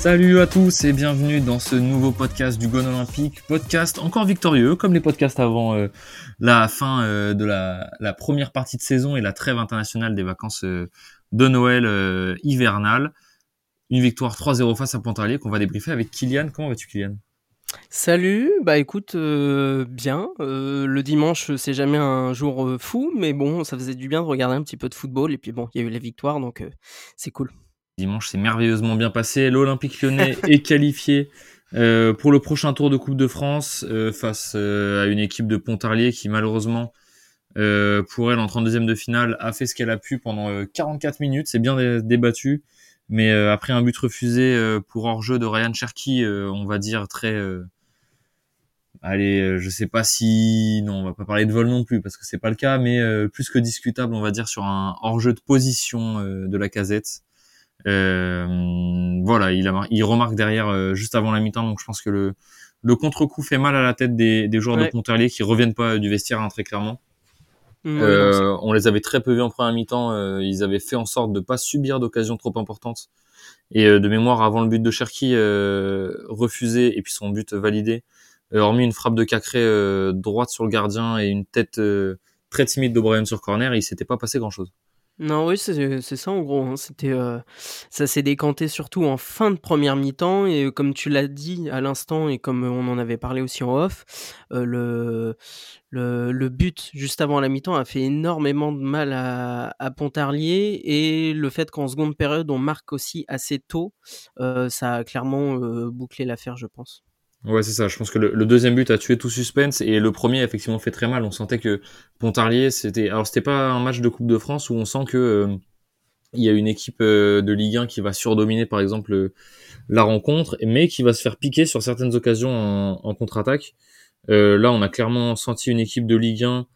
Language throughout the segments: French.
Salut à tous et bienvenue dans ce nouveau podcast du Gone Olympique. Podcast encore victorieux, comme les podcasts avant euh, la fin euh, de la, première partie de saison et la trêve internationale des vacances euh, de Noël hivernale. Une victoire 3-0 face à Pontarlier qu'on va débriefer avec Kylian. Comment vas-tu Kylian? Salut, bah écoute, euh, bien. Euh, le dimanche, c'est jamais un jour euh, fou, mais bon, ça faisait du bien de regarder un petit peu de football. Et puis bon, il y a eu la victoire, donc c'est cool. Dimanche, c'est merveilleusement bien passé. L'Olympique lyonnais est qualifié pour le prochain tour de Coupe de France face à une équipe de Pontarlier qui malheureusement, pour elle en 32e de finale, a fait ce qu'elle a pu pendant 44 minutes. C'est bien débattu. Mais euh, après un but refusé euh, pour hors-jeu de Ryan Cherky, euh, on va dire très... allez, je sais pas si... Non, on va pas parler de vol non plus, parce que c'est pas le cas, mais plus que discutable, on va dire, sur un hors-jeu de position de la casette. voilà, il, a, il remarque derrière juste avant la mi-temps, donc je pense que le, le contre-coup fait mal à la tête des, des joueurs de Pontarlier qui reviennent pas du vestiaire hein, très clairement. Euh, on les avait très peu vus en première mi-temps. Euh, ils avaient fait en sorte de pas subir d'occasions trop importantes. Et euh, de mémoire, avant le but de Cherki refusé et puis son but validé, hormis une frappe de Cacré droite sur le gardien et une tête très timide d'O'Brien sur corner, il s'était pas passé grand-chose. Non, oui, c'est ça en gros. Hein. C'était, euh, ça s'est décanté surtout en fin de première mi-temps et euh, comme tu l'as dit à l'instant et comme on en avait parlé aussi en off, euh, le, but juste avant la mi-temps a fait énormément de mal à, à Pontarlier et le fait qu'en seconde période on marque aussi assez tôt, ça a clairement bouclé l'affaire, je pense. Ouais, c'est ça. Je pense que le, deuxième but a tué tout suspense et le premier effectivement fait très mal. On sentait que Pontarlier, c'était, alors c'était pas un match de Coupe de France où on sent que euh, il y a une équipe euh, de Ligue 1 qui va surdominer par exemple euh, la rencontre, mais qui va se faire piquer sur certaines occasions en, en contre-attaque. là, on a clairement senti une équipe de Ligue 1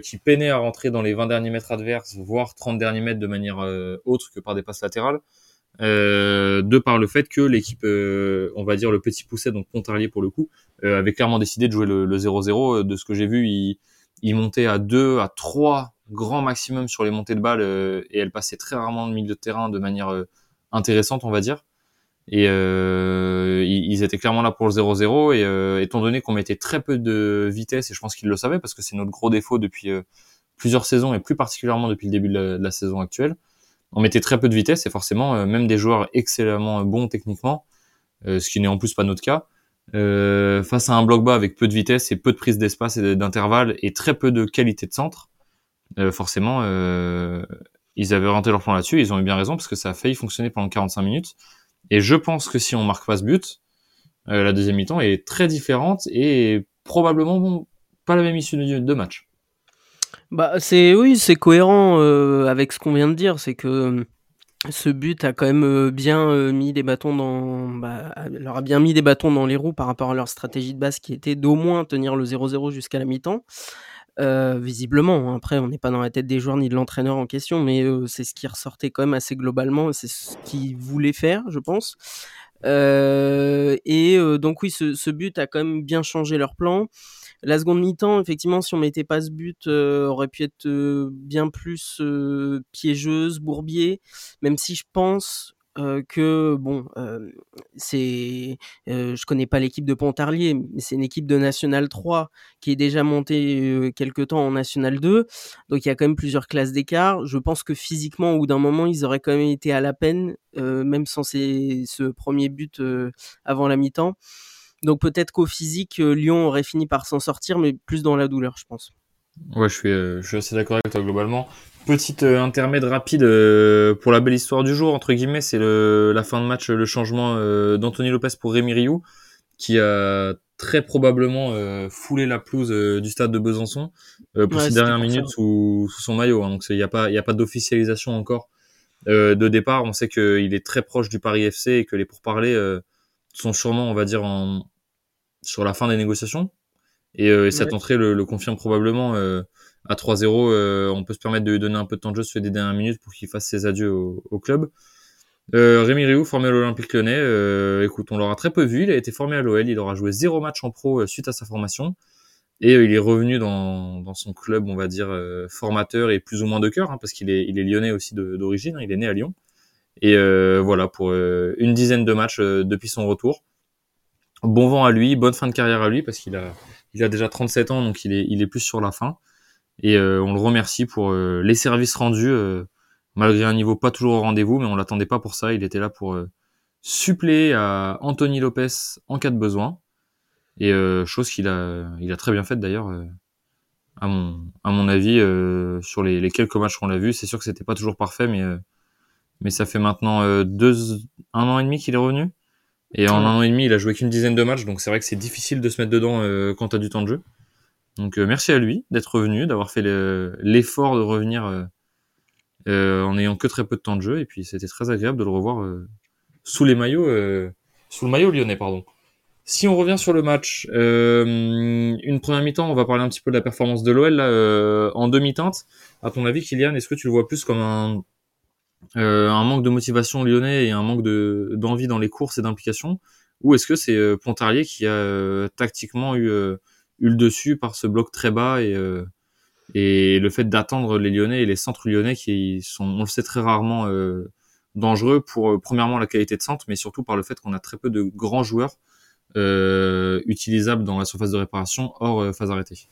qui peinait à rentrer dans les 20 derniers mètres adverses, voire 30 derniers mètres de manière autre que par des passes latérales euh, de par le fait que l'équipe, euh, on va dire le petit pousset, donc Pontarlier pour le coup, euh, avait clairement décidé de jouer le 0-0. De ce que j'ai vu, il, il, montait à 2, à 3 grand maximum sur les montées de balles et elle passait très rarement le milieu de terrain de manière intéressante, on va dire. Et ils étaient clairement là pour le 0-0 et étant donné qu'on mettait très peu de vitesse, et je pense qu'ils le savaient parce que c'est notre gros défaut depuis plusieurs saisons et plus particulièrement depuis le début de la saison actuelle, on mettait très peu de vitesse et forcément euh, même des joueurs excellemment bons techniquement, euh, ce qui n'est en plus pas notre cas, euh, face à un bloc bas avec peu de vitesse et peu de prise d'espace et d'intervalle et très peu de qualité de centre, forcément ils avaient rentré leur plan là-dessus, ils ont eu bien raison parce que ça a failli fonctionner pendant 45 minutes. Et je pense que si on marque pas ce but, la deuxième mi-temps est très différente et probablement pas la même issue de, de match. Bah, c'est oui, c'est cohérent euh, avec ce qu'on vient de dire, c'est que euh, ce but a quand même euh, bien mis des bâtons dans, bah, leur a bien mis des bâtons dans les roues par rapport à leur stratégie de base qui était d'au moins tenir le 0-0 jusqu'à la mi-temps. visiblement, hein. après on n'est pas dans la tête des joueurs ni de l'entraîneur en question, mais c'est ce qui ressortait quand même assez globalement, c'est ce qu'ils voulaient faire, je pense. et donc oui, ce, but a quand même bien changé leur plan. La seconde mi-temps, effectivement, si on mettait pas ce but, euh, aurait pu être euh, bien plus euh, piégeuse, bourbier. Même si je pense que bon, c'est, je connais pas l'équipe de Pontarlier, mais c'est une équipe de National 3 qui est déjà montée quelque temps en National 2, donc il y a quand même plusieurs classes d'écart. Je pense que physiquement, au bout d'un moment, ils auraient quand même été à la peine, même sans ce premier but avant la mi-temps. Donc peut-être qu'au physique, euh, Lyon aurait fini par s'en sortir, mais plus dans la douleur, je pense. Ouais, je suis, euh, je suis assez d'accord avec toi globalement. Petite euh, intermède rapide pour la belle histoire du jour, entre guillemets, c'est la fin de match, le changement d'Anthony Lopez pour Rémi Rioux, qui a très probablement foulé la pelouse du stade de Besançon pour ses dernières minutes sous, sous, son maillot. Hein. donc il n'y a pas, y a pas d'officialisation encore de départ. On sait qu'il est très proche du Paris FC et que les pourparlers sont sûrement, on va dire, en, sur la fin des négociations. Et, euh, cette entrée le, confirme probablement euh, à 3-0. Euh, on peut se permettre de lui donner un peu de temps de jeu sur les dernières minutes pour qu'il fasse ses adieux au, club. Rémi Rioux, formé à l'Olympique Lyonnais, écoute, on l'aura très peu vu. Il a été formé à l'OL. Il aura joué zéro match en pro suite à sa formation. Et il est revenu dans, dans son club, on va dire, formateur et plus ou moins de cœur, hein, parce qu'il est, il est lyonnais aussi d'origine, hein, il est né à Lyon. Et voilà, pour une dizaine de matchs depuis son retour. Bon vent à lui, bonne fin de carrière à lui, parce qu'il a, il a déjà 37 ans, donc il est, il est plus sur la fin. Et on le remercie pour les services rendus malgré un niveau pas toujours au rendez-vous, mais on l'attendait pas pour ça. Il était là pour euh, suppléer à Anthony Lopez en cas de besoin. Et euh, chose qu'il a, il a très bien faite d'ailleurs, euh, à mon, à mon avis, sur les, quelques matchs qu'on l'a vu. C'est sûr que c'était pas toujours parfait, mais mais ça fait maintenant deux, un an et demi qu'il est revenu. Et en un an et demi, il a joué qu'une dizaine de matchs, donc c'est vrai que c'est difficile de se mettre dedans quand tu as du temps de jeu. Donc merci à lui d'être revenu, d'avoir fait l'effort de revenir euh, en ayant que très peu de temps de jeu. Et puis c'était très agréable de le revoir euh, sous les maillots, euh, sous le maillot lyonnais, pardon. Si on revient sur le match, une première mi-temps, on va parler un petit peu de la performance de l'OL en demi-teinte. À ton avis, Kylian, est-ce que tu le vois plus comme un, un manque de motivation lyonnais et un manque de d'envie dans les courses et d'implication, ou est-ce que c'est Pontarlier qui a tactiquement eu, eu le dessus par ce bloc très bas et et le fait d'attendre les Lyonnais et les centres lyonnais qui sont, on le sait très rarement, euh, dangereux pour euh, premièrement la qualité de centre, mais surtout par le fait qu'on a très peu de grands joueurs euh, utilisables dans la surface de réparation hors euh, phase arrêtée?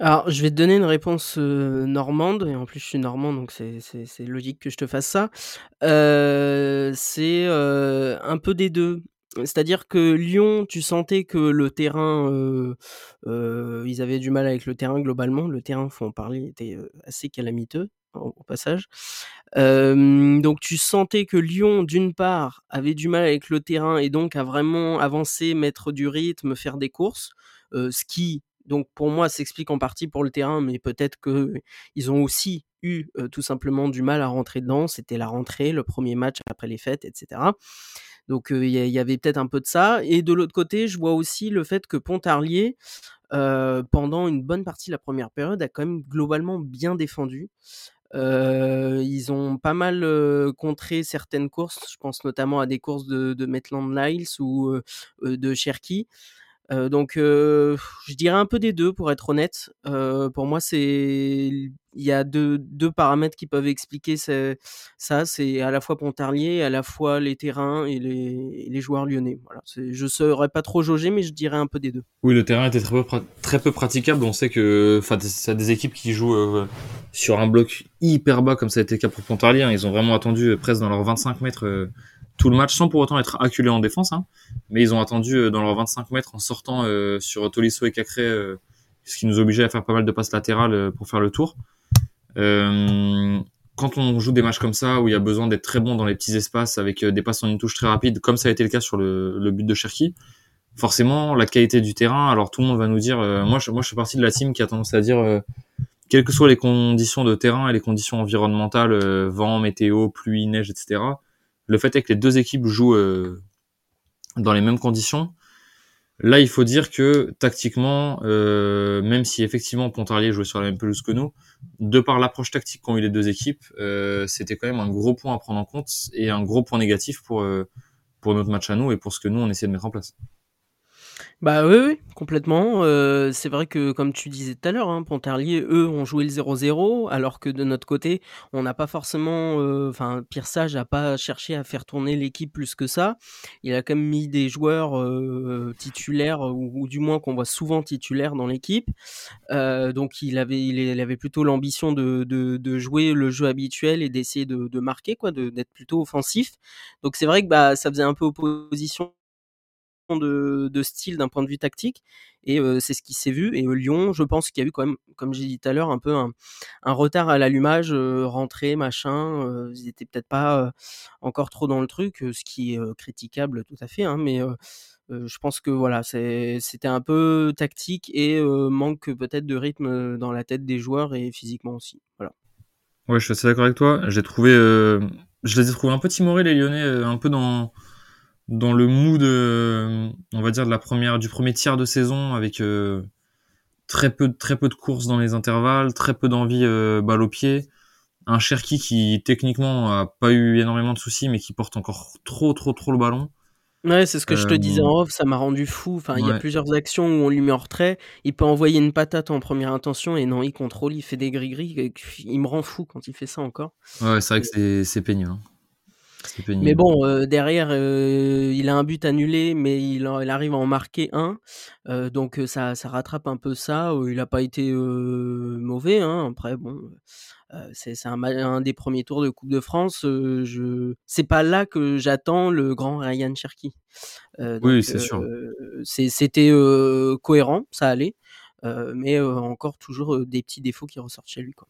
Alors, je vais te donner une réponse normande, et en plus je suis normand, donc c'est logique que je te fasse ça. c'est un peu des deux. C'est-à-dire que Lyon, tu sentais que le terrain, euh, euh, ils avaient du mal avec le terrain globalement. Le terrain, faut en parler, était assez calamiteux au, passage. donc tu sentais que Lyon, d'une part, avait du mal avec le terrain et donc a vraiment avancé, mettre du rythme, faire des courses, ce qui donc pour moi s'explique en partie pour le terrain, mais peut-être que ils ont aussi eu tout simplement du mal à rentrer dedans. C'était la rentrée, le premier match après les fêtes, etc. Donc il y, avait peut-être un peu de ça. Et de l'autre côté, je vois aussi le fait que Pontarlier, pendant une bonne partie de la première période, a quand même globalement bien défendu. ils ont pas mal contré certaines courses. Je pense notamment à des courses de, de Maitland Niles ou de Cherky donc je dirais un peu des deux pour être honnête. pour moi, c'est il y a deux, deux paramètres qui peuvent expliquer ça. C'est à la fois Pontarlier, à la fois les terrains et les, les joueurs lyonnais. Voilà. Je saurais pas trop jauger, mais je dirais un peu des deux. Oui, le terrain était très peu, très peu praticable. On sait que, enfin, des équipes qui jouent sur un bloc hyper bas, comme ça a été le cas pour Pontarlier. Hein. Ils ont vraiment attendu presque dans leurs 25 mètres tout le match sans pour autant être acculé en défense. Hein. Mais ils ont attendu euh, dans leurs 25 mètres en sortant euh, sur Tolisso et Cacré, euh, ce qui nous obligeait à faire pas mal de passes latérales pour faire le tour. quand on joue des matchs comme ça où il y a besoin d'être très bon dans les petits espaces avec des passes en une touche très rapide, comme ça a été le cas sur le, le but de Cherki, forcément la qualité du terrain. Alors tout le monde va nous dire, moi, je, moi je partie de la team qui a tendance à dire, quelles que soient les conditions de terrain et les conditions environnementales, vent, météo, pluie, neige, etc le fait est que les deux équipes jouent euh, dans les mêmes conditions. Là, il faut dire que tactiquement, euh, même si effectivement Pontarlier jouait sur la même pelouse que nous, de par l'approche tactique qu'ont eu les deux équipes, euh, c'était quand même un gros point à prendre en compte et un gros point négatif pour pour notre match à nous et pour ce que nous on essaie de mettre en place. Bah oui, oui complètement. Euh, c'est vrai que comme tu disais tout à l'heure, hein, Pontarlier, eux, ont joué le 0-0, alors que de notre côté, on n'a pas forcément, euh, enfin, Pierre Sage n'a pas cherché à faire tourner l'équipe plus que ça. Il a quand même mis des joueurs euh, titulaires, ou, du moins qu'on voit souvent titulaires dans l'équipe. donc il avait, il, avait plutôt l'ambition de, de, de, jouer le jeu habituel et d'essayer de, de marquer, quoi, d'être plutôt offensif. Donc c'est vrai que bah ça faisait un peu opposition de, style d'un point de vue tactique et c'est ce qui s'est vu et Lyon je pense qu'il y a eu quand même comme j'ai dit tout à l'heure un peu un, retard à l'allumage rentrée machin ils étaient peut-être pas encore trop dans le truc ce qui est critiquable tout à fait hein, mais je pense que voilà c'était un peu tactique et manque peut-être de rythme dans la tête des joueurs et physiquement aussi voilà. Ouais je suis assez d'accord avec toi. J'ai trouvé je les ai trouvés un peu timorés les Lyonnais un peu dans dans le mood, euh, on va dire de la première, du premier tiers de saison, avec euh, très peu, très peu de courses dans les intervalles, très peu d'envie euh, balle au pied, un Cherki qui techniquement a pas eu énormément de soucis, mais qui porte encore trop, trop, trop le ballon. Ouais, c'est ce que je te disais en off, ça m'a rendu fou. Enfin, il y a plusieurs actions où on lui met en retrait. Il peut envoyer une patate en première intention et non, il contrôle, il fait des gris-gris. Il me rend fou quand il fait ça encore. Ouais, c'est vrai que c'est pénible. Hein. Mais bon, euh, derrière, euh, il a un but annulé, mais il, il arrive à en marquer un. Euh, donc ça, ça rattrape un peu ça. Il n'a pas été mauvais. Hein. Après, bon, c'est un, un, des premiers tours de Coupe de France. je, c'est pas là que j'attends le grand Ryan Cherky. oui, c'est sûr. C'était cohérent, ça allait. mais encore toujours des petits défauts qui ressortent chez lui. Quoi.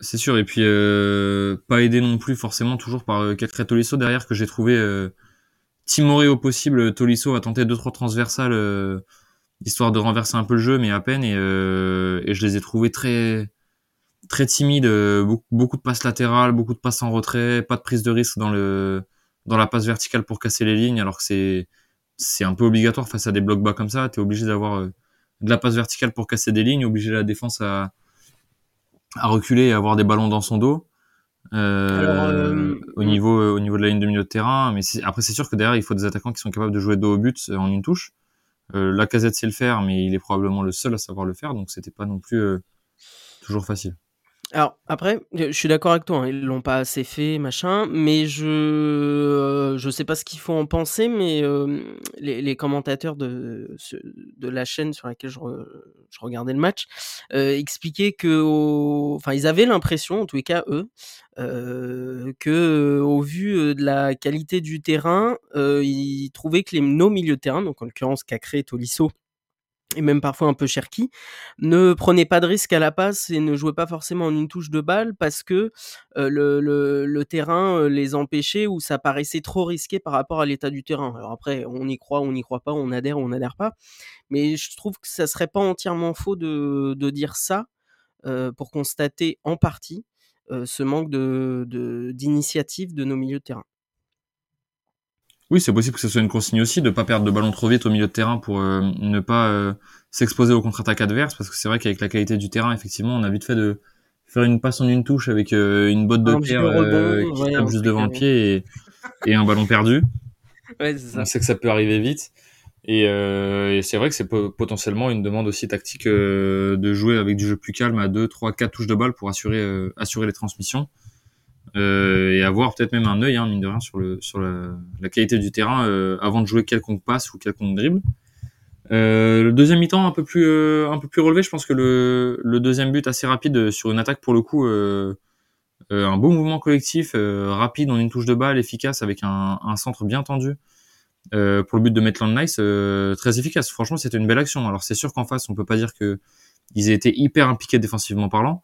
C'est sûr, et puis euh, pas aidé non plus forcément toujours par euh, Tolisso derrière que j'ai trouvé euh, timoré au possible. Tolisso a tenté deux trois transversales euh, histoire de renverser un peu le jeu, mais à peine et, euh, je les ai trouvés très très timides, beaucoup, beaucoup, de passes latérales, beaucoup de passes en retrait, pas de prise de risque dans le dans la passe verticale pour casser les lignes, alors que c'est c'est un peu obligatoire face à des blocs bas comme ça. T'es obligé d'avoir de la passe verticale pour casser des lignes, obligé la défense à à reculer et avoir des ballons dans son dos. Euh, euh, au niveau au niveau de la ligne de milieu de terrain. Mais après c'est sûr que derrière il faut des attaquants qui sont capables de jouer dos au but euh, en une touche. Euh, la casette sait le faire mais il est probablement le seul à savoir le faire donc c'était pas non plus toujours facile alors après, je suis d'accord avec toi, hein, ils l'ont pas assez fait, machin, mais je euh, je sais pas ce qu'il faut en penser, mais euh, les, commentateurs de de la chaîne sur laquelle je, je regardais le match euh, expliquaient que, enfin, ils avaient l'impression, en tous les cas eux, euh, que au vu de la qualité du terrain, ils trouvaient que les nos milieux de terrain, donc en l'occurrence Cacré et Tolisso, et même parfois un peu cherki, ne prenez pas de risque à la passe et ne jouez pas forcément en une touche de balle parce que le, terrain les empêchait ou ça paraissait trop risqué par rapport à l'état du terrain. Alors après, on y croit, on n'y croit pas, on adhère ou on n'adhère pas, mais je trouve que ça serait pas entièrement faux de, dire ça pour constater en partie ce manque d'initiative de, de nos milieux de terrain. Oui, c'est possible que ce soit une consigne aussi de pas perdre de ballon trop vite au milieu de terrain pour euh, ne pas euh, s'exposer aux contre-attaques adverses parce que c'est vrai qu'avec la qualité du terrain, effectivement, on a vite fait de faire une passe en une touche avec euh, une botte de qui tape juste devant le pied et, et, un ballon perdu. Ouais, ça. On sait que ça peut arriver vite. Et, et c'est vrai que c'est potentiellement une demande aussi tactique de jouer avec du jeu plus calme à 2, 3, 4 touches de balle pour assurer, assurer les transmissions euh, et avoir peut-être même un œil, hein, mine de rien, sur, le, sur la, la qualité du terrain euh, avant de jouer quelconque passe ou quelconque dribble. Euh, le deuxième mi-temps un peu plus euh, un peu plus relevé, je pense que le, le deuxième but assez rapide sur une attaque pour le coup, euh, un beau mouvement collectif, rapide en une touche de balle, efficace avec un, un centre bien tendu. pour le but de Maitland Nice, très efficace. Franchement, c'était une belle action. Alors c'est sûr qu'en face, on peut pas dire que ils aient été hyper impliqués défensivement parlant,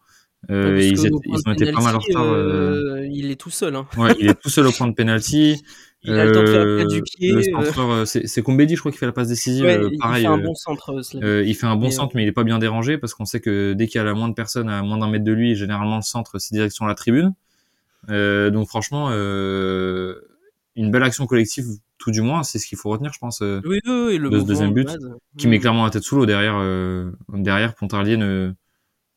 euh, ils, ils, ont été pas mal en retard. Euh, euh... Il est tout seul. Hein. Ouais, il est tout seul au point de penalty. il a le temps de faire la du pied. Le c'est Combedi, je crois, qui fait la passe décisive. Ouais, pareil, il fait un bon centre. il fait un bon centre, mais il est pas bien dérangé parce qu'on sait que dès qu'il y a la moindre personne à moins d'un mètre de lui, généralement le centre, c'est direction la tribune. donc franchement, une belle action collective, tout du moins, c'est ce qu'il faut retenir, je pense, oui, oui, oui, le de ce deuxième but, qui met clairement la tête sous l'eau derrière. derrière, Pontarlier ne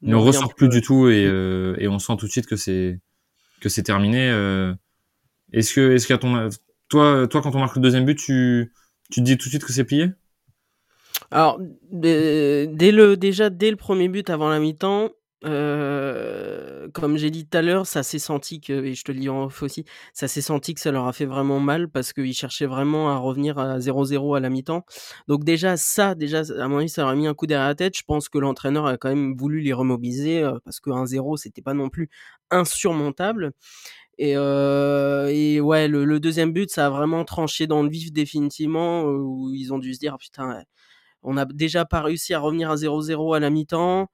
ne ressort plus du tout et, euh, et on sent tout de suite que c'est que c'est terminé. Euh. Est-ce que est-ce qu'à ton toi toi quand on marque le deuxième but tu tu te dis tout de suite que c'est plié? Alors dès le déjà dès le premier but avant la mi-temps, comme j'ai dit tout à l'heure, ça s'est senti que, et je te le dis en off aussi, ça s'est senti que ça leur a fait vraiment mal parce qu'ils cherchaient vraiment à revenir à 0-0 à la mi-temps. Donc déjà ça, déjà à mon avis, ça leur a mis un coup derrière la tête. Je pense que l'entraîneur a quand même voulu les remobiliser parce que 1-0 c'était pas non plus insurmontable. Et, ouais, le, deuxième but, ça a vraiment tranché dans le vif définitivement où ils ont dû se dire oh, putain, on a déjà pas réussi à revenir à 0-0 à la mi-temps.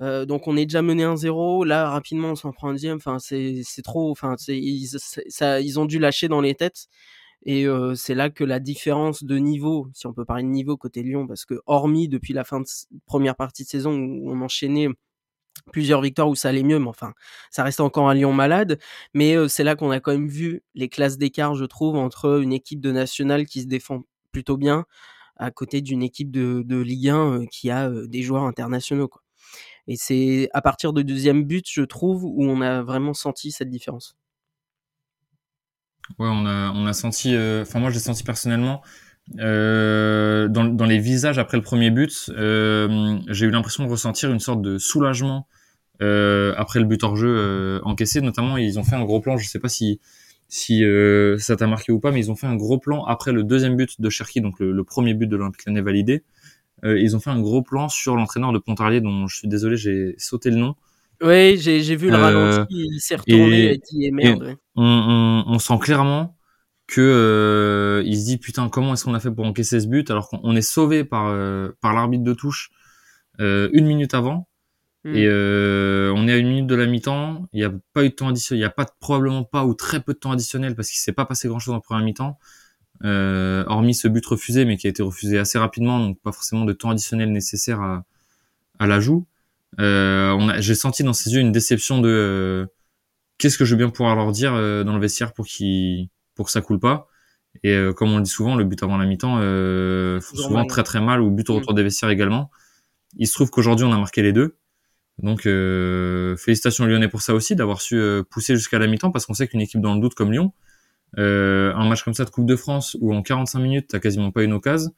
Euh, donc on est déjà mené 1-0. Là, rapidement, on s'en prend un deuxième. Enfin, c'est trop. Enfin, ils, ça, ils ont dû lâcher dans les têtes. Et euh, c'est là que la différence de niveau, si on peut parler de niveau côté Lyon, parce que hormis depuis la fin de première partie de saison où on enchaînait plusieurs victoires où ça allait mieux, mais enfin, ça reste encore un Lyon malade. Mais euh, c'est là qu'on a quand même vu les classes d'écart, je trouve, entre une équipe de nationale qui se défend plutôt bien à côté d'une équipe de, de Ligue 1 qui a des joueurs internationaux. Quoi. Et c'est à partir du deuxième but, je trouve, où on a vraiment senti cette différence. Ouais, on a, senti, euh, enfin moi j'ai senti personnellement euh, dans, les visages après le premier but, euh, j'ai eu l'impression de ressentir une sorte de soulagement euh, après le but hors jeu euh, encaissé. Notamment, ils ont fait un gros plan. Je sais pas si euh, ça t'a marqué ou pas, mais ils ont fait un gros plan après le deuxième but de Cherki, donc le, le premier but de l'Olympique Lyonnais validé. Ils ont fait un gros plan sur l'entraîneur de Pontarlier, dont je suis désolé, j'ai sauté le nom. Oui, j'ai vu le ralenti, il s'est retourné et, dit merde. On, on, on, sent clairement que euh, il se dit putain comment est-ce qu'on a fait pour encaisser ce but alors qu'on est sauvé par euh, par l'arbitre de touche euh, une minute avant mm. et euh, on est à une minute de la mi-temps il n'y a pas eu de temps additionnel il n'y a pas probablement pas ou très peu de temps additionnel parce qu'il s'est pas passé grand chose en première mi-temps euh, hormis ce but refusé mais qui a été refusé assez rapidement donc pas forcément de temps additionnel nécessaire à à l'ajout j'ai senti dans ses yeux une déception de qu'est-ce que je vais bien pouvoir leur dire dans le vestiaire pour qu'ils pour que ça coule pas. Et euh, comme on le dit souvent, le but avant la mi-temps, euh, souvent très très mal, ou but au retour des vestiaires également. Il se trouve qu'aujourd'hui on a marqué les deux. Donc euh, félicitations Lyonnais pour ça aussi, d'avoir su euh, pousser jusqu'à la mi-temps, parce qu'on sait qu'une équipe dans le doute comme Lyon, euh, un match comme ça de Coupe de France, où en 45 minutes t'as quasiment pas une occasion,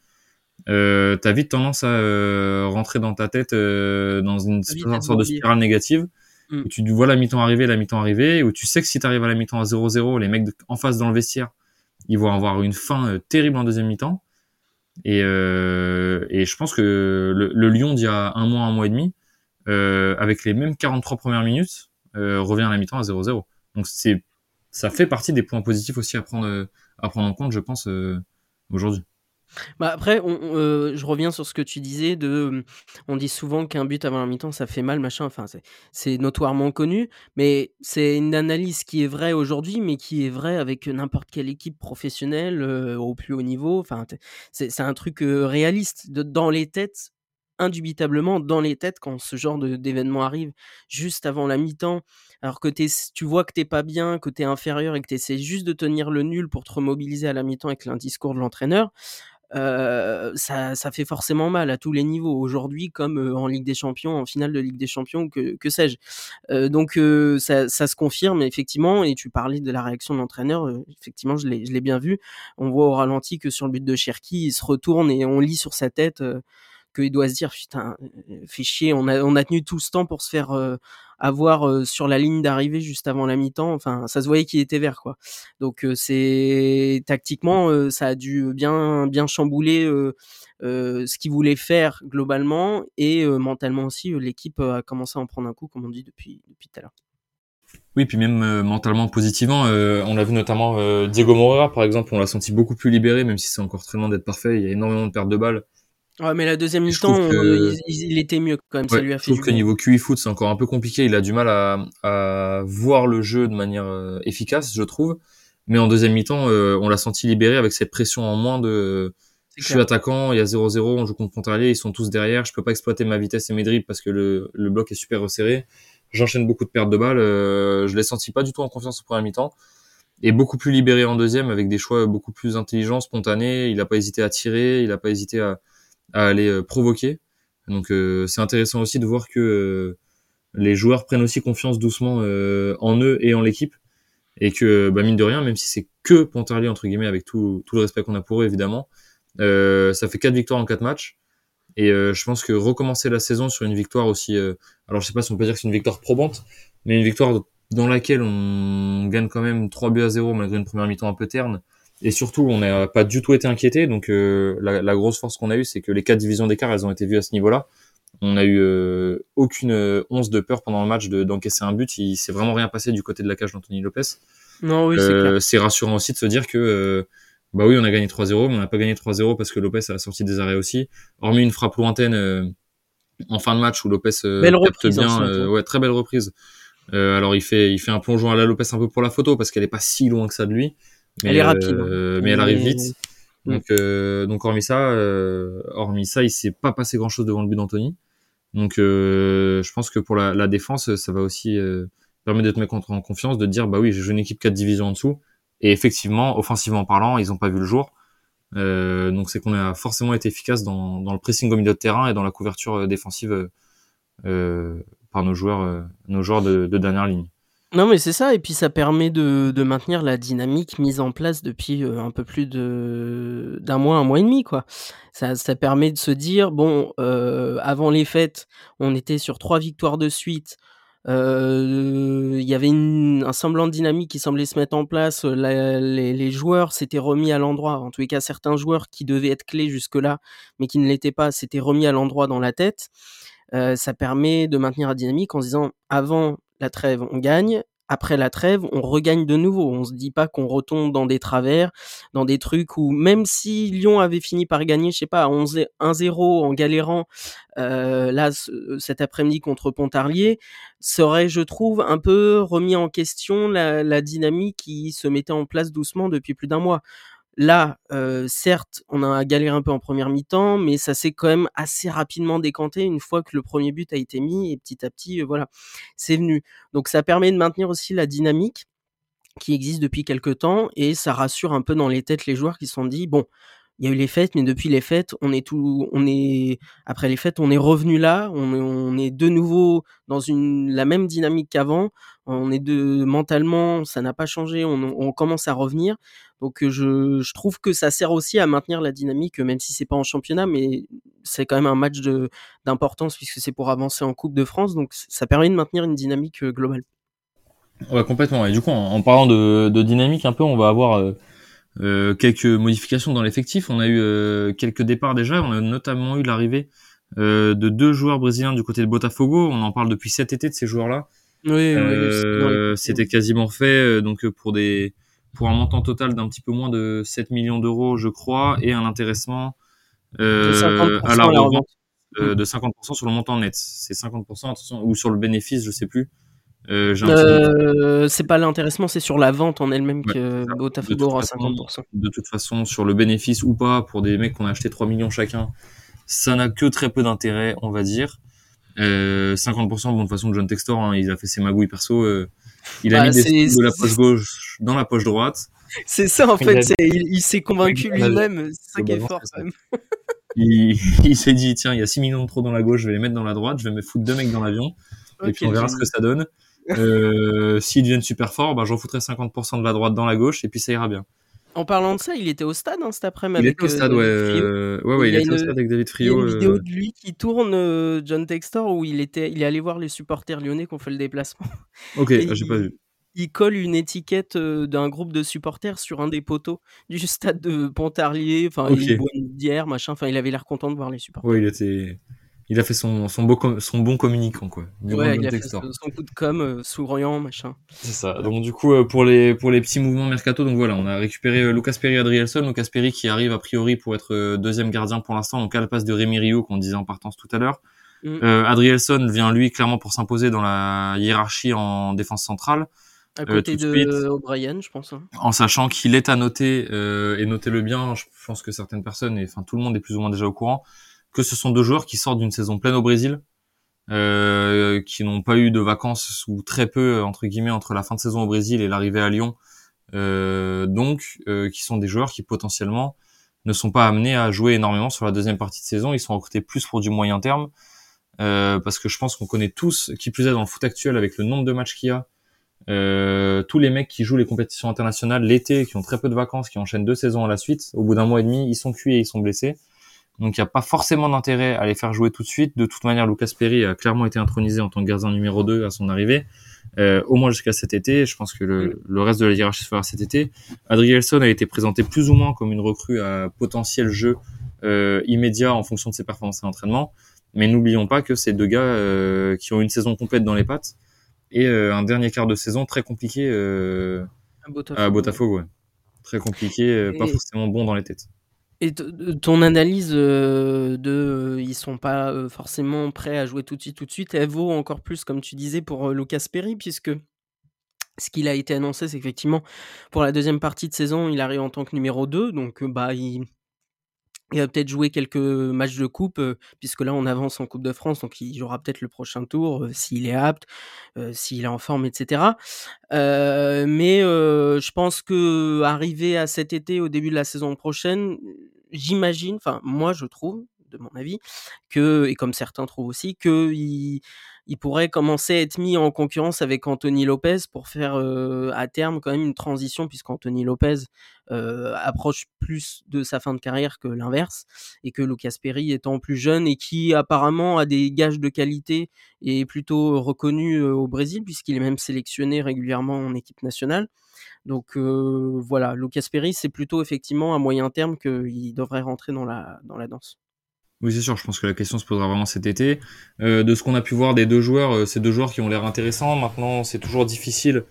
euh, t'as vite tendance à rentrer dans ta tête dans une sorte de spirale négative. Mm. Où tu vois la mi-temps arriver, la mi-temps arriver, où tu sais que si tu arrives à la mi-temps à 0-0, les mecs en face dans le vestiaire, ils vont avoir une fin euh, terrible en deuxième mi-temps. Et, euh, et je pense que le, le Lyon d'il y a un mois, un mois et demi, euh, avec les mêmes 43 premières minutes, euh, revient à la mi-temps à 0-0. Donc c'est ça fait partie des points positifs aussi à prendre à prendre en compte, je pense, euh, aujourd'hui. Bah après, euh, je reviens sur ce que tu disais de, on dit souvent qu'un but avant la mi-temps ça fait mal, machin. Enfin, c'est notoirement connu, mais c'est une analyse qui est vraie aujourd'hui, mais qui est vraie avec n'importe quelle équipe professionnelle euh, au plus haut niveau. Enfin, c'est un truc euh, réaliste dans les têtes, indubitablement dans les têtes quand ce genre d'événement arrive juste avant la mi-temps. Alors que tu vois que t'es pas bien, que t'es inférieur et que t'essaies juste de tenir le nul pour te remobiliser à la mi-temps avec un discours de l'entraîneur euh, ça, ça, fait forcément mal à tous les niveaux, aujourd'hui comme euh, en Ligue des Champions, en finale de Ligue des Champions, que, que sais-je. Euh, donc ça, ça, se confirme effectivement, et tu parlais de la réaction de l'entraîneur, effectivement je l'ai bien vu, on voit au ralenti que sur le but de Cherki, il se retourne et on lit sur sa tête qu'il doit se dire putain, fait chier, on a, tenu tout ce temps pour se faire avoir euh, sur la ligne d'arrivée juste avant la mi-temps. Enfin, ça se voyait qu'il était vert, quoi. Donc euh, c'est tactiquement, euh, ça a dû bien bien chambouler ce qu'il voulait faire globalement et mentalement aussi. L'équipe a commencé à en prendre un coup, comme on dit depuis depuis tout à l'heure. Oui, puis même mentalement positivement, on l'a vu notamment Diego Moreira par exemple, on l'a senti beaucoup plus libéré, même si c'est encore très loin d'être parfait. Il y a énormément de pertes de balles. Ouais, mais la deuxième mi-temps, euh, il, était mieux quand même. ça lui a fait je trouve que niveau QI foot, c'est encore un peu compliqué. Il a du mal à, à voir le jeu de manière euh, efficace, je trouve. Mais en deuxième mi-temps, euh, on l'a senti libéré avec cette pression en moins de. Je suis attaquant, il y a 0-0, on joue contre Pontarlier, ils sont tous derrière. Je peux pas exploiter ma vitesse et mes dribbles parce que le, le bloc est super resserré. J'enchaîne beaucoup de pertes de balles. je l'ai senti pas du tout en confiance au premier mi-temps et beaucoup plus libéré en deuxième avec des choix beaucoup plus intelligents, spontanés. Il a pas hésité à tirer, il a pas hésité à à aller euh, provoquer. Donc euh, c'est intéressant aussi de voir que euh, les joueurs prennent aussi confiance doucement en eux et en l'équipe et que bah, mine de rien, même si c'est que Pontarlier entre guillemets avec tout, tout le respect qu'on a pour eux évidemment, ça fait quatre victoires en quatre matchs et euh, je pense que recommencer la saison sur une victoire aussi, euh, alors je sais pas si on peut dire que c'est une victoire probante, mais une victoire dans laquelle on gagne quand même 3 buts à 0 malgré une première mi-temps un peu terne, et surtout, on n'a pas du tout été inquiété. Donc, euh, la, la, grosse force qu'on a eue, c'est que les quatre divisions d'écart, elles ont été vues à ce niveau-là. On a eu euh, aucune euh, once de peur pendant le match d'encaisser un but. Il s'est vraiment rien passé du côté de la cage d'Anthony Lopez. Non, oui, c'est rassurant aussi de se dire que, bah oui, on a gagné 3-0, mais on n'a pas gagné 3-0 parce que Lopez a sorti des arrêts aussi. Hormis une frappe lointaine en fin de match où Lopez belle reprise, bien, hein, ouais, très belle reprise. alors il fait, il fait un plongeon à la Lopez un peu pour la photo parce qu'elle est pas si loin que ça de lui. Mais, elle est rapide. Euh, mais elle arrive vite. Donc, euh, donc hormis ça, euh, hormis ça, il s'est pas passé grand chose devant le but d'Anthony. Donc, je pense que pour la, la, défense, ça va aussi permettre de te mettre en confiance, de dire bah oui, j'ai une équipe 4 divisions en dessous. Et effectivement, offensivement parlant, ils ont pas vu le jour. Euh, donc c'est qu'on a forcément été efficace dans, dans, le pressing au milieu de terrain et dans la couverture défensive euh, par nos joueurs, nos joueurs de, de, dernière ligne. Non, mais c'est ça et puis ça permet de de maintenir la dynamique mise en place depuis, heu, un peu plus de d'un mois, un mois et demi quoi. Ça ça permet de se dire: «Bon, heu, avant les fêtes, on était sur 3 victoires de suite, heu, il y avait une un semblant de dynamique qui semblait se mettre en place, la les les joueurs s'étaient remis à l'endroit, en tous les cas certains joueurs qui devaient être clés jusque-là, mais qui ne l'étaient pas, s'étaient remis à l'endroit dans la tête». Ça permet de maintenir la dynamique en se disant: «Avant la trêve, on gagne. Après la trêve, on regagne de nouveau. On se dit pas qu'on retombe dans des travers, dans des trucs où même si Lyon avait fini par gagner, je sais pas, 11 1-0 en galérant, euh, là, cet après-midi contre Pontarlier, serait, je trouve, un peu remis en question la, la dynamique qui se mettait en place doucement depuis plus d'un mois. Là, euh, certes, on a galéré un peu en première mi-temps, mais ça s'est quand même assez rapidement décanté une fois que le premier but a été mis et petit à petit, voilà, c'est venu. Donc ça permet de maintenir aussi la dynamique qui existe depuis quelque temps et ça rassure un peu dans les têtes les joueurs qui se sont dit bon, il y a eu les fêtes, mais depuis les fêtes, on est tout, on est après les fêtes, on est revenu là, on est, on est de nouveau dans une la même dynamique qu'avant. On est de mentalement, ça n'a pas changé, on, on, commence à revenir. Donc je, je, trouve que ça sert aussi à maintenir la dynamique, même si c'est pas en championnat, mais c'est quand même un match d'importance puisque c'est pour avancer en Coupe de France. Donc ça permet de maintenir une dynamique euh, globale. Ouais, complètement. Et du coup, en, en parlant de, de, dynamique, un peu, on va avoir euh, euh, quelques modifications dans l'effectif. On a eu euh, quelques départs déjà. On a notamment eu l'arrivée euh, de deux joueurs brésiliens du côté de Botafogo. On en parle depuis cet été de ces joueurs-là. Oui, oui c'était quasiment fait. donc pour des pour un montant total d'un petit peu moins de 7 millions d'euros, je crois, et un intéressement euh, à la revente euh, de 50% sur le montant net. C'est 50% ou sur le bénéfice, je sais plus. Euh, euh, c'est pas l'intéressement, c'est sur la vente en elle-même ouais, que Botafogo aura 50%. De toute façon, sur le bénéfice ou pas, pour des mecs qui ont acheté 3 millions chacun, ça n'a que très peu d'intérêt, on va dire. Euh, 50%, bon, de toute façon, John Textor, hein, il a fait ses magouilles perso. Il a bah, mis des de la poche gauche dans la poche droite. C'est ça, en fait. Il, il s'est convaincu lui-même. C'est ça qui est fort, quand même. il, il s'est dit, tiens, il y a 6 millions de trop dans la gauche, je vais les mettre dans la droite, je vais me foutre deux mecs dans l'avion. Okay, et puis on verra ce que ça donne. Euh, S'ils deviennent super forts, bah, j'en foutrai 50% de la droite dans la gauche et puis ça ira bien. En parlant de ça, il était au stade hein, cet après-midi. Il était au stade, euh, ouais. ouais, ouais. Il, il était une, au stade avec David Frio. Il y a une vidéo de lui qui tourne, euh, John Textor, où il était, il est allé voir les supporters lyonnais qui ont fait le déplacement. Ok, ah, j'ai pas vu. Il colle une étiquette euh, d'un groupe de supporters sur un des poteaux du stade de Pontarlier. Enfin, okay. il boit une bière, machin. Enfin, il avait l'air content de voir les supporters. Oui, il était il a fait son, son, beau son bon communicant, quoi. Ouais, il a fait son, son, coup de com, euh, souriant, machin. C'est ça. Donc, du coup, euh, pour les, pour les petits mouvements mercato, donc voilà, on a récupéré euh, Lucas Perry Adrielson. Lucas Perry qui arrive a priori pour être euh, deuxième gardien pour l'instant, donc à la place de Rémi Rio, qu'on disait en partance tout à l'heure. Mm. Euh, Adrielson vient, lui, clairement pour s'imposer dans la hiérarchie en défense centrale. À côté de, de O'Brien, je pense. Hein. En sachant qu'il est à noter, et notez-le bien, je pense que certaines personnes, et enfin tout le monde est plus ou moins déjà au courant, que ce sont deux joueurs qui sortent d'une saison pleine au Brésil, euh, qui n'ont pas eu de vacances ou très peu entre guillemets entre la fin de saison au Brésil et l'arrivée à Lyon, euh, donc euh, qui sont des joueurs qui potentiellement ne sont pas amenés à jouer énormément sur la deuxième partie de saison. Ils sont recrutés plus pour du moyen terme, parce que je pense qu'on connaît tous, qui plus est dans le foot actuel avec le nombre de matchs qu'il y a, tous les mecs qui jouent les compétitions internationales l'été, qui ont très peu de vacances, qui enchaînent deux saisons à la suite, au bout d'un mois et demi, ils sont cuits et ils sont blessés. Donc il n'y a pas forcément d'intérêt à les faire jouer tout de suite. De toute manière, Lucas Perry a clairement été intronisé en tant que gardien numéro 2 à son arrivée, euh, au moins jusqu'à cet été. Je pense que le, le reste de la hiérarchie se fera cet été. Adrielson a été présenté plus ou moins comme une recrue à potentiel jeu euh, immédiat en fonction de ses performances et entraînement. Mais n'oublions pas que c'est deux gars euh, qui ont une saison complète dans les pattes et euh, un dernier quart de saison très compliqué euh, à Botafogo. À Botafogo ouais. Très compliqué, euh, et... pas forcément bon dans les têtes. Et ton analyse euh, de euh, ils sont pas euh, forcément prêts à jouer tout de suite, tout de suite, elle vaut encore plus, comme tu disais, pour Lucas Perry, puisque ce qu'il a été annoncé, c'est qu'effectivement, pour la deuxième partie de saison, il arrive en tant que numéro 2, donc bah il, il va peut-être jouer quelques matchs de coupe, euh, puisque là on avance en Coupe de France, donc il jouera peut-être le prochain tour, euh, s'il est apte, euh, s'il est en forme, etc. mais je pense que arrivé à cet été, au début de la saison prochaine, j'imagine, enfin moi je trouve, de mon avis, que, et comme certains trouvent aussi, que il, il pourrait commencer à être mis en concurrence avec Anthony Lopez pour faire à terme quand même une transition, puisqu'Anthony Lopez approche plus de sa fin de carrière que l'inverse, et que Lucas Perry étant plus jeune et qui apparemment a des gages de qualité et est plutôt reconnu au Brésil, puisqu'il est même sélectionné régulièrement en équipe nationale. Donc voilà, Lucas Perry, c'est plutôt effectivement à moyen terme qu'il devrait rentrer dans la, dans la danse. Oui, c'est sûr. Je pense que la question se posera vraiment cet été. Euh, de ce qu'on a pu voir des deux joueurs, euh, ces deux joueurs qui ont l'air intéressants. Maintenant, c'est toujours difficile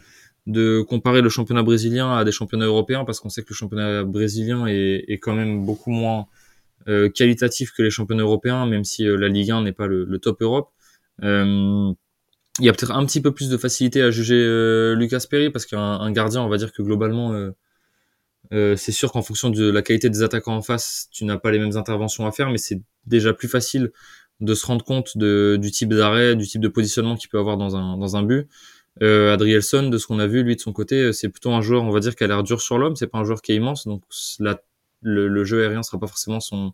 de comparer le championnat brésilien à des championnats européens parce qu'on sait que le championnat brésilien est, est quand même beaucoup moins euh, qualitatif que les championnats européens, même si la Ligue 1 n'est pas le, le, top Europe. il y a peut-être un petit peu plus de facilité à juger Lucas Perry parce qu'un gardien, on va dire que globalement euh, c'est sûr qu'en fonction de la qualité des attaquants en face, tu n'as pas les mêmes interventions à faire, mais c'est déjà plus facile de se rendre compte de, du type d'arrêt, du type de positionnement qu'il peut avoir dans un, dans un but. Euh, Adrielson, de ce qu'on a vu, lui de son côté, euh, c'est plutôt un joueur, on va dire, qui a l'air dur sur l'homme. C'est pas un joueur qui est immense, donc la, le, jeu aérien sera pas forcément son,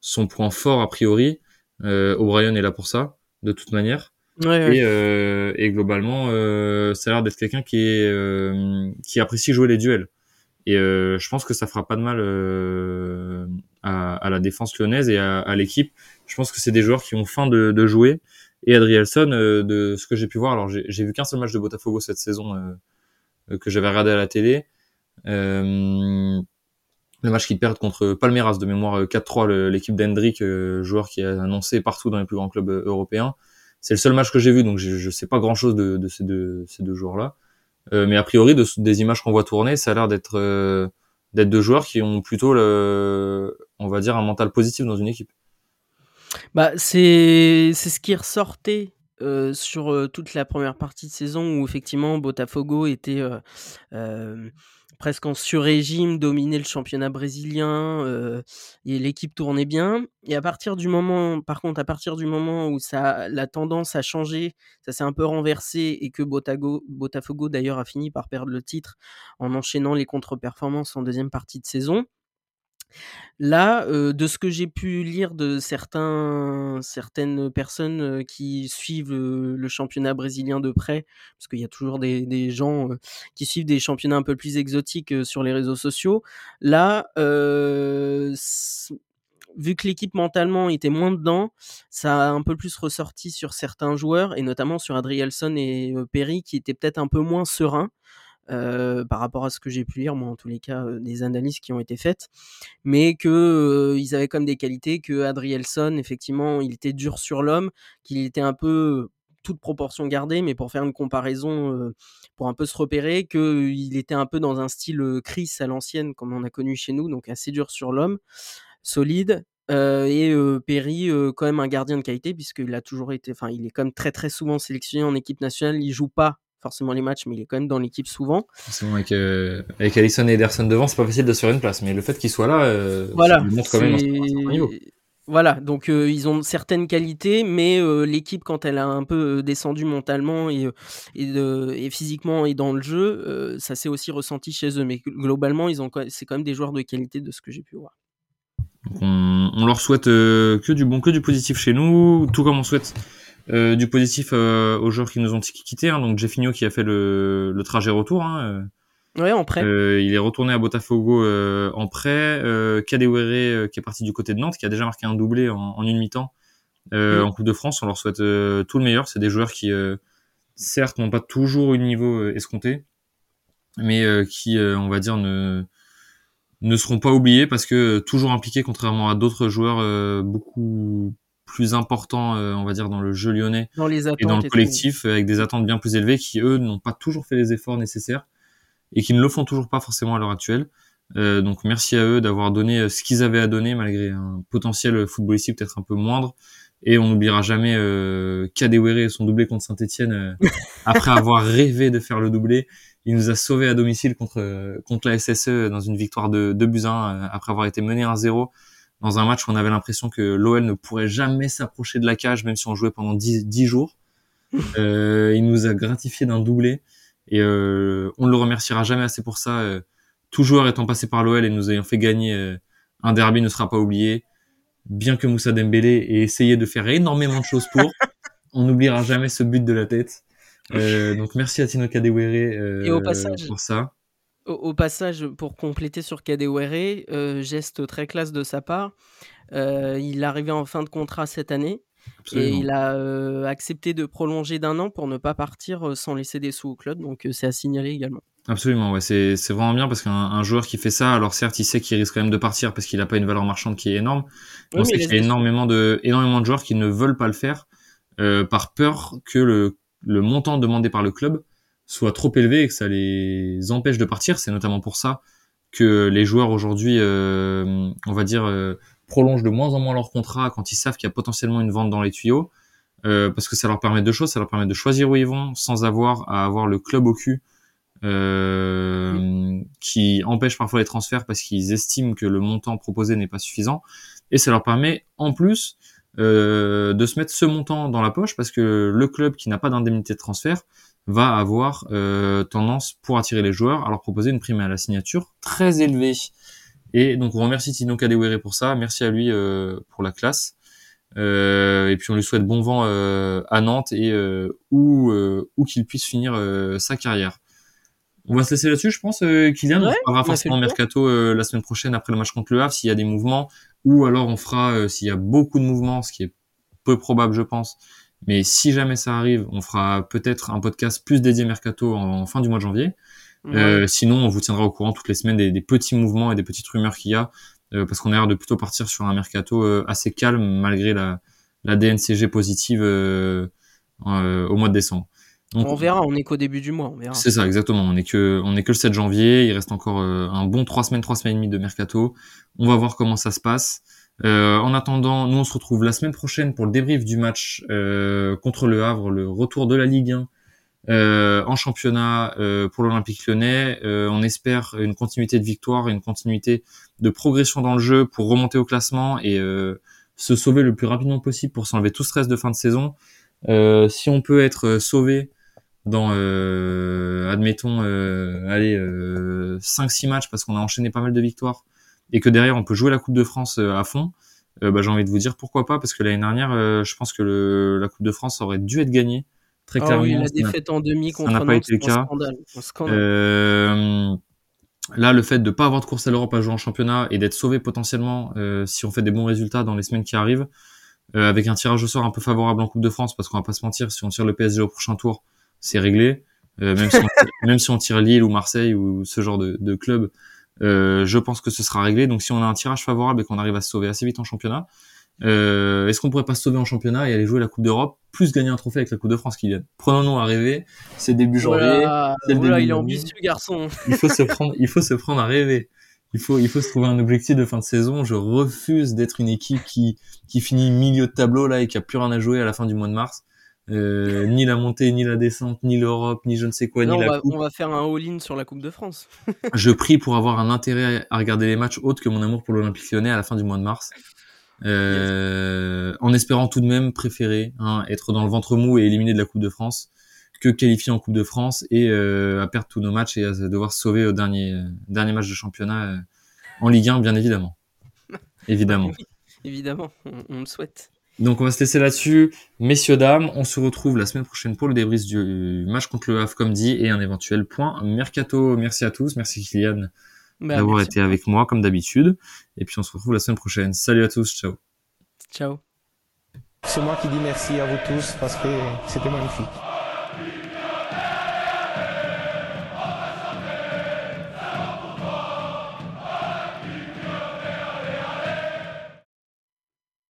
son point fort a priori. Euh, O'Brien est là pour ça, de toute manière. Ouais, Et, euh, et, globalement, euh, ça a l'air d'être quelqu'un qui est euh, qui apprécie jouer les duels. Et euh, je pense que ça fera pas de mal euh, à, la défense lyonnaise et à, l'équipe. Je pense que c'est des joueurs qui ont faim de, jouer. Et Adrielson, euh, de ce que j'ai pu voir, alors j'ai vu qu'un seul match de Botafogo cette saison euh, que j'avais regardé à la télé. le match qu'ils perdent contre Palmeiras de mémoire 4-3, l'équipe d'Hendrick, joueur qui est annoncé partout dans les plus grands clubs européens. C'est le seul match que j'ai vu, donc je, je sais pas grand chose de, ces deux joueurs-là. Euh, mais a priori, de, des images qu'on voit tourner, ça a l'air d'être euh, d'être deux joueurs qui ont plutôt on va dire, un mental positif dans une équipe. Bah, c'est c'est ce qui ressortait euh, sur toute la première partie de saison où effectivement Botafogo était presque en sur-régime, dominait le championnat brésilien euh, et l'équipe tournait bien. Et à partir du moment, par contre, à partir du moment où ça, la tendance a changé, ça s'est un peu renversé et que Botago, Botafogo d'ailleurs a fini par perdre le titre en enchaînant les contre-performances en deuxième partie de saison. Là, de ce que j'ai pu lire de certains, certaines personnes qui suivent le championnat brésilien de près, parce qu'il y a toujours des, des gens qui suivent des championnats un peu plus exotiques sur les réseaux sociaux, là, vu que l'équipe mentalement était moins dedans, ça a un peu plus ressorti sur certains joueurs, et notamment sur Adrielson et Perry, qui étaient peut-être un peu moins sereins. Euh, par rapport à ce que j'ai pu lire, moi en tous les cas, euh, des analyses qui ont été faites, mais que euh, ils avaient comme des qualités, que Adrielson, effectivement, il était dur sur l'homme, qu'il était un peu toute proportion gardée, mais pour faire une comparaison, pour un peu se repérer, qu'il était un peu dans un style Chris à l'ancienne, comme on a connu chez nous, donc assez dur sur l'homme, solide, et Perry, quand même un gardien de qualité, puisqu'il a toujours été, enfin, il est quand même très très souvent sélectionné en équipe nationale. Il joue pas forcément les matchs, mais il est quand même dans l'équipe souvent. Avec, euh, avec Allison et Ederson devant, c'est pas facile de se faire une place, mais le fait qu'il soit là, euh, voilà, ça lui montre quand même un certain niveau. Voilà, donc euh, ils ont certaines qualités, mais euh, l'équipe, quand elle a un peu descendu mentalement et, et, de, et physiquement et dans le jeu, ça s'est aussi ressenti chez eux. Mais globalement, ils ont, c'est quand même des joueurs de qualité de ce que j'ai pu voir. On, leur souhaite que du bon, que du positif chez nous, tout comme on souhaite euh, du positif euh, aux joueurs qui nous ont quittés. Hein, donc Jeffinho qui a fait le, le trajet retour. Hein, euh, ouais, en prêt. il est retourné à Botafogo en prêt. Euh, Kadewere qui est parti du côté de Nantes, qui a déjà marqué un doublé en, en une mi-temps mm. en Coupe de France. On leur souhaite tout le meilleur. C'est des joueurs qui, certes, n'ont pas toujours une niveau escompté, mais qui, on va dire, ne ne seront pas oubliés parce que toujours impliqués contrairement à d'autres joueurs beaucoup plus important, euh, on va dire, dans le jeu lyonnais dans les et dans le collectif, avec des attentes bien plus élevées qui, eux, n'ont pas toujours fait les efforts nécessaires et qui ne le font toujours pas forcément à l'heure actuelle. Euh, donc merci à eux d'avoir donné euh, ce qu'ils avaient à donner malgré un potentiel footballistique peut-être un peu moindre. Et on n'oubliera jamais euh, Kadewere et son doublé contre Saint-Etienne euh, après avoir rêvé de faire le doublé. Il nous a sauvé à domicile contre contre la SSE dans une victoire de 2 buts 1 après avoir été mené 1-0 dans un match où on avait l'impression que l'OL ne pourrait jamais s'approcher de la cage, même si on jouait pendant 10, 10 jours. euh, il nous a gratifié d'un doublé et euh, on ne le remerciera jamais assez pour ça. Euh, tout joueur étant passé par l'OL et nous ayant fait gagner euh, un derby ne sera pas oublié. Bien que Moussa Dembélé ait essayé de faire énormément de choses pour, on n'oubliera jamais ce but de la tête. Euh, donc merci à Tino Kadewere Et au passage, pour ça. Au, au passage, pour compléter sur Kadewere, euh, geste très classe de sa part, euh, il arrivait en fin de contrat cette année et il a euh, accepté de prolonger d'un an pour ne pas partir sans laisser des sous au club, donc c'est à signaler également. Absolument, ouais, c'est vraiment bien parce qu'un un joueur qui fait ça, alors certes, il sait qu'il risque quand même de partir parce qu'il a pas une valeur marchande qui est énorme. Oui, on sait qu'il y a énormément de énormément de joueurs qui ne veulent pas le faire par peur que le le montant demandé par le club soit trop élevé et que ça les empêche de partir. C'est notamment pour ça que les joueurs aujourd'hui, euh, on va dire, euh, prolongent de moins en moins leur contrat quand ils savent qu'il y a potentiellement une vente dans les tuyaux, euh, parce que ça leur permet deux choses, ça leur permet de choisir où ils vont sans avoir à avoir le club au cul qui empêche parfois les transferts parce qu'ils estiment que le montant proposé n'est pas suffisant, et ça leur permet en plus euh, de se mettre ce montant dans la poche parce que le club qui n'a pas d'indemnité de transfert va avoir euh, tendance pour attirer les joueurs à leur proposer une prime à la signature très élevée. Et donc on remercie Tino Kadewere pour ça, merci à lui euh, pour la classe. Euh, et puis on lui souhaite bon vent euh, à Nantes et euh, où, euh, où qu'il puisse finir euh, sa carrière. On va se laisser là-dessus, je pense, euh, Kylian. Ouais, on on fera a fait forcément mercato euh, la semaine prochaine après le match contre le Havre s'il y a des mouvements, ou alors on fera euh, s'il y a beaucoup de mouvements, ce qui est peu probable, je pense. Mais si jamais ça arrive, on fera peut-être un podcast plus dédié mercato en, en fin du mois de janvier. Euh, sinon, on vous tiendra au courant toutes les semaines des, des petits mouvements et des petites rumeurs qu'il y a, euh, parce qu'on a l'air de plutôt partir sur un mercato euh, assez calme malgré la, la DNCG positive euh, euh, au mois de décembre. Donc, on verra, on est qu'au début du mois, on verra. c'est ça, exactement. On est que, on est que le 7 janvier. Il reste encore euh, un bon trois semaines, trois semaines et demie de mercato. On va voir comment ça se passe. Euh, en attendant, nous on se retrouve la semaine prochaine pour le débrief du match euh, contre le Havre, le retour de la Ligue 1 euh, en championnat euh, pour l'Olympique Lyonnais. Euh, on espère une continuité de victoire, une continuité de progression dans le jeu pour remonter au classement et euh, se sauver le plus rapidement possible pour s'enlever tout stress de fin de saison. Euh, si on peut être sauvé dans, euh, admettons, euh, allez, euh, 5-6 matchs parce qu'on a enchaîné pas mal de victoires et que derrière on peut jouer la Coupe de France euh, à fond, euh, bah, j'ai envie de vous dire pourquoi pas parce que l'année dernière, euh, je pense que le, la Coupe de France aurait dû être gagnée très Ah clairement. oui, la défaite en demi ça contre n'a pas été le cas. scandale. scandale. Euh, là, le fait de pas avoir de course à l'Europe à jouer en championnat et d'être sauvé potentiellement euh, si on fait des bons résultats dans les semaines qui arrivent, euh, avec un tirage au sort un peu favorable en Coupe de France, parce qu'on va pas se mentir, si on tire le PSG au prochain tour, c'est réglé. Euh, même, si on tire, même si on tire Lille ou Marseille ou ce genre de, de club, euh, je pense que ce sera réglé. Donc si on a un tirage favorable et qu'on arrive à se sauver assez vite en championnat, euh, est-ce qu'on pourrait pas se sauver en championnat et aller jouer la Coupe d'Europe, plus gagner un trophée avec la Coupe de France, Kylian? Prenons-nous à rêver, c'est début janvier. Voilà, c'est le voilà, début il est ambitieux, garçon. il faut se prendre, il faut se prendre à rêver. Il faut, il faut se trouver un objectif de fin de saison. Je refuse d'être une équipe qui, qui finit milieu de tableau là et qui a plus rien à jouer à la fin du mois de mars. Euh, ni la montée, ni la descente, ni l'Europe, ni je ne sais quoi, ni on, la va, coupe. on va faire un all-in sur la Coupe de France. Je prie pour avoir un intérêt à regarder les matchs autre que mon amour pour l'Olympique Lyonnais à la fin du mois de mars. Euh, en espérant tout de même préférer hein, être dans le ventre mou et éliminé de la Coupe de France que qualifier en Coupe de France et euh, à perdre tous nos matchs et à devoir se sauver au dernier dernier match de championnat en Ligue 1 bien évidemment. Évidemment. Oui, évidemment, on, on le souhaite. Donc on va se laisser là-dessus, messieurs dames, on se retrouve la semaine prochaine pour le débrief du match contre le Havre comme dit et un éventuel point mercato. Merci à tous, merci Kylian Bah, d'avoir été avec moi comme d'habitude et puis on se retrouve la semaine prochaine. Salut à tous, ciao. Ciao. C'est moi qui dis merci à vous tous parce que c'était magnifique.